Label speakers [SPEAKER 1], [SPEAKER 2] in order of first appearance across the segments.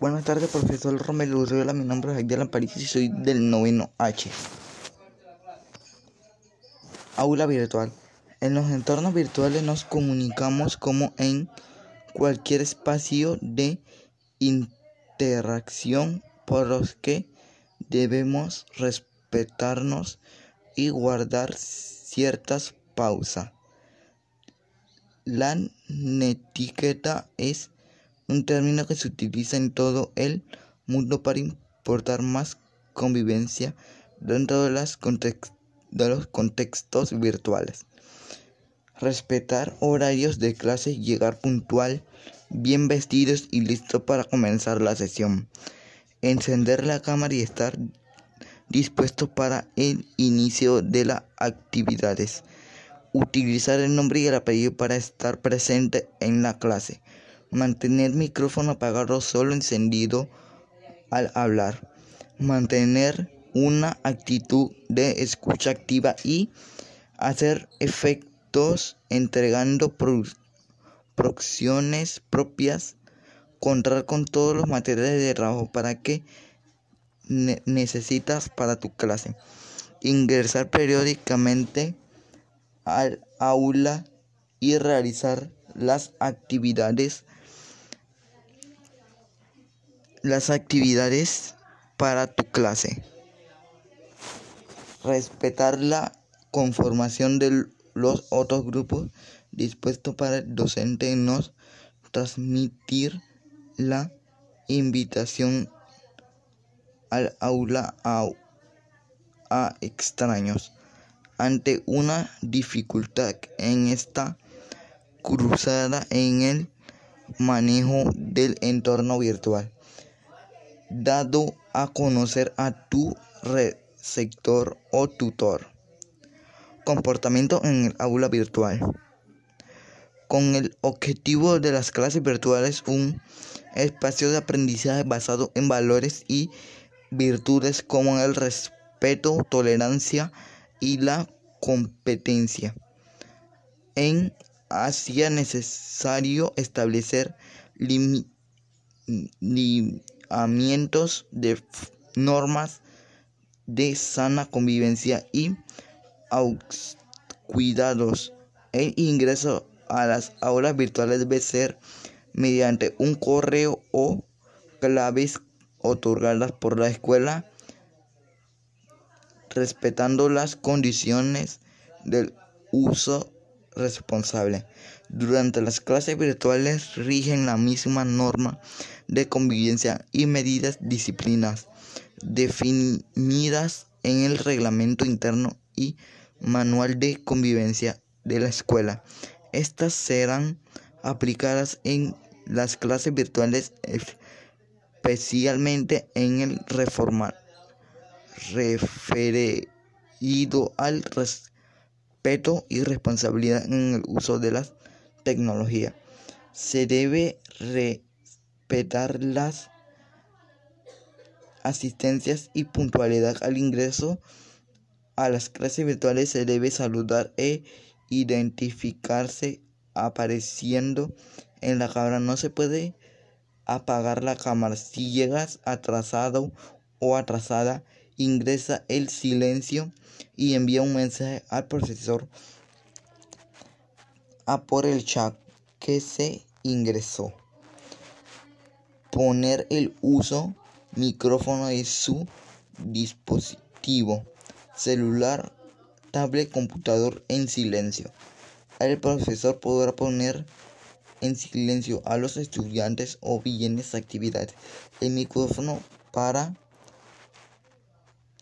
[SPEAKER 1] Buenas tardes, profesor Romero Urriola. Mi nombre es Agdiel París y soy del noveno H. Aula virtual. En los entornos virtuales nos comunicamos como en cualquier espacio de interacción por los que debemos respetarnos y guardar ciertas pausas. La netiqueta es un término que se utiliza en todo el mundo para importar más convivencia dentro de, los contextos virtuales. Respetar horarios de clase, llegar puntual, bien vestidos y listo para comenzar la sesión. Encender la cámara y estar dispuesto para el inicio de las actividades. Utilizar el nombre y el apellido para estar presente en la clase Mantener micrófono apagado solo encendido al hablar. Mantener una actitud de escucha activa y hacer efectos entregando producciones propias. Contar con todos los materiales de trabajo para que necesitas para tu clase. Ingresar periódicamente al aula y realizar las actividades las actividades para tu clase. Respetar la conformación de los otros grupos dispuesto para el docente nos transmitir la invitación al aula a, a extraños ante una dificultad en esta cruzada en el manejo del entorno virtual dado a conocer a tu receptor o tutor. Comportamiento en el aula virtual. Con el objetivo de las clases virtuales, un espacio de aprendizaje basado en valores y virtudes como el respeto, tolerancia y la competencia. En hacía necesario establecer límites de normas de sana convivencia y cuidados. El ingreso a las aulas virtuales debe ser mediante un correo o claves otorgadas por la escuela respetando las condiciones del uso responsable. Durante las clases virtuales rigen la misma norma de convivencia y medidas disciplinas definidas en el reglamento interno y manual de convivencia de la escuela. Estas serán aplicadas en las clases virtuales especialmente en el reforma referido al respeto y responsabilidad en el uso de las tecnologías. Se debe respetar las asistencias y puntualidad al ingreso a las clases virtuales. Se debe saludar e identificarse apareciendo en la cámara. No se puede apagar la cámara. Si llegas atrasado o atrasada, ingresa el silencio y envía un mensaje al profesor a por el chat que se ingresó. Poner el uso micrófono de su dispositivo celular, tablet, computador en silencio. El profesor podrá poner en silencio a los estudiantes o bienes actividades el micrófono para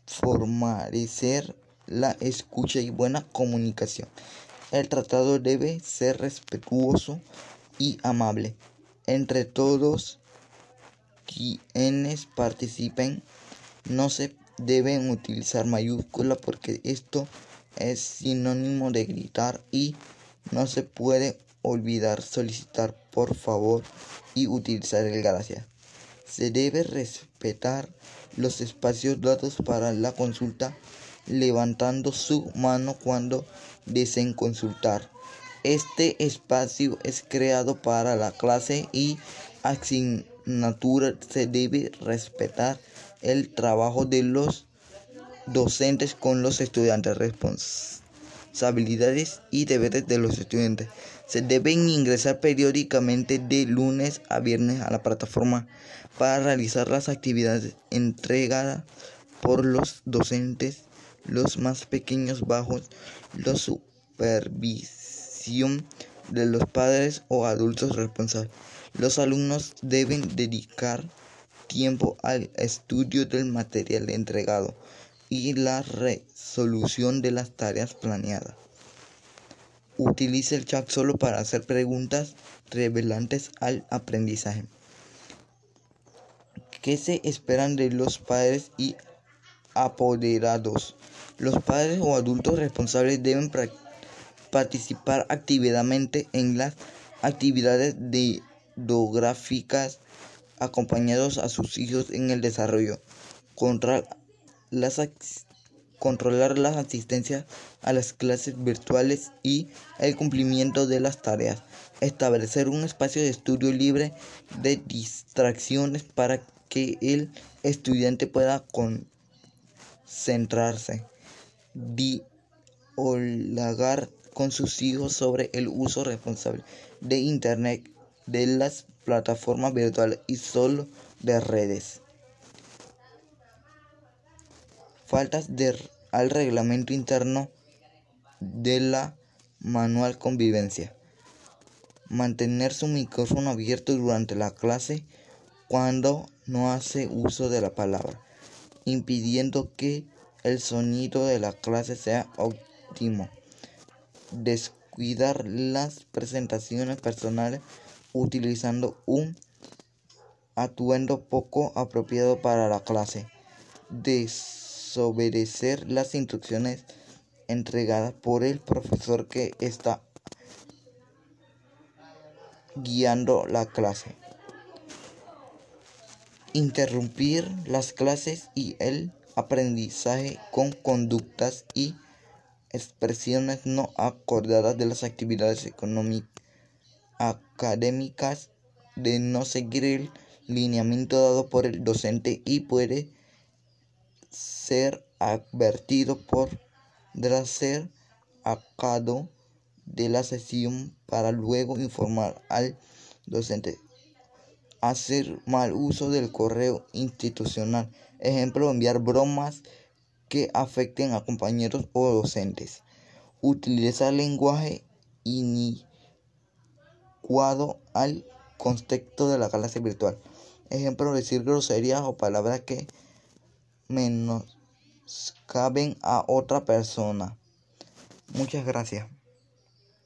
[SPEAKER 1] formalecer la escucha y buena comunicación. El tratado debe ser respetuoso y amable entre todos quienes participen. No se deben utilizar mayúsculas porque esto es sinónimo de gritar y no se puede olvidar solicitar por favor y utilizar el gracias. Se debe respetar los espacios datos para la consulta levantando su mano cuando deseen consultar. Este espacio es creado para la clase y natura se debe respetar el trabajo de los docentes con los estudiantes, responsabilidades y deberes de los estudiantes. Se deben ingresar periódicamente de lunes a viernes a la plataforma para realizar las actividades entregadas por los docentes, los más pequeños bajos la supervisión de los padres o adultos responsables. Los alumnos deben dedicar tiempo al estudio del material entregado y la resolución de las tareas planeadas. Utilice el chat solo para hacer preguntas revelantes al aprendizaje. ¿Qué se esperan de los padres y apoderados? Los padres o adultos responsables deben participar activamente en las actividades acompañados a sus hijos en el desarrollo. Las controlar la asistencia a las clases virtuales y el cumplimiento de las tareas, establecer un espacio de estudio libre de distracciones para que el estudiante pueda concentrarse, dialogar con sus hijos sobre el uso responsable de Internet, de las plataformas virtuales y solo de redes. faltas de, al reglamento interno de la manual convivencia. Mantener su micrófono abierto durante la clase cuando no hace uso de la palabra, impidiendo que el sonido de la clase sea óptimo. Descuidar las presentaciones personales utilizando un atuendo poco apropiado para la clase obedecer las instrucciones entregadas por el profesor que está guiando la clase. Interrumpir las clases y el aprendizaje con conductas y expresiones no acordadas de las actividades académicas de no seguir el lineamiento dado por el docente y puede ser advertido por ser sacado de la sesión para luego informar al docente. Hacer mal uso del correo institucional. Ejemplo, enviar bromas que afecten a compañeros o docentes. Utilizar lenguaje al contexto de la clase virtual. Ejemplo, decir groserías o palabras que menoscaben a otra persona. Muchas gracias.